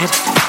I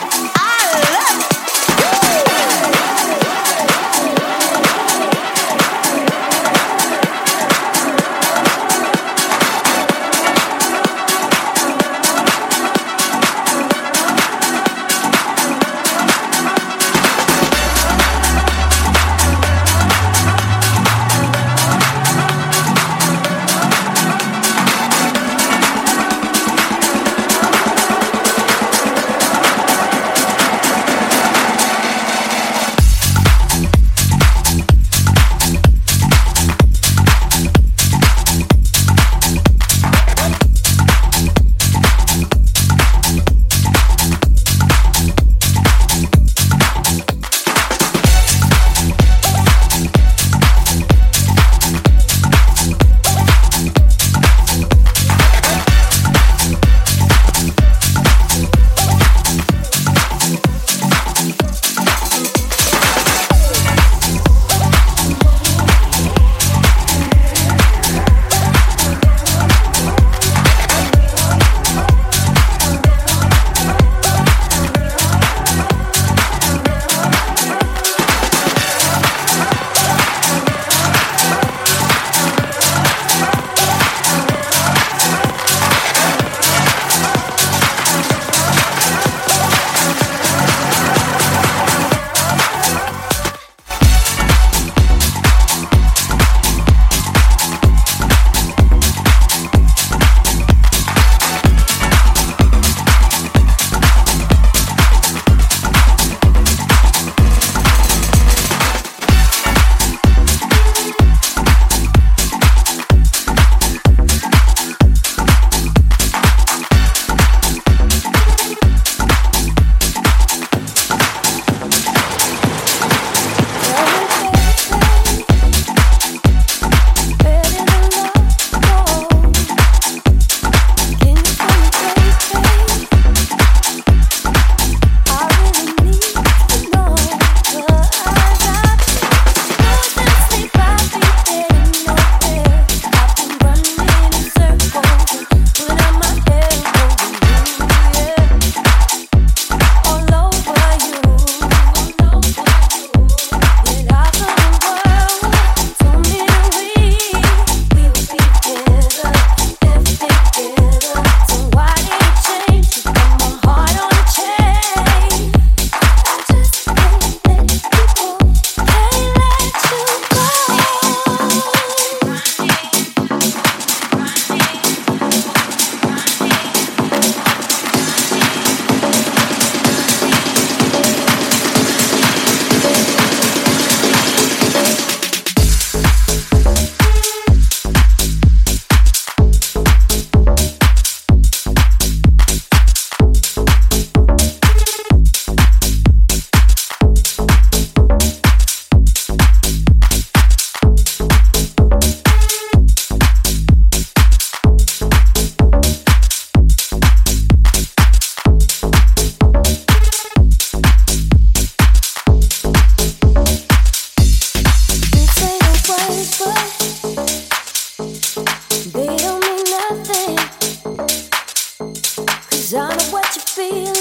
miss your touch, I miss your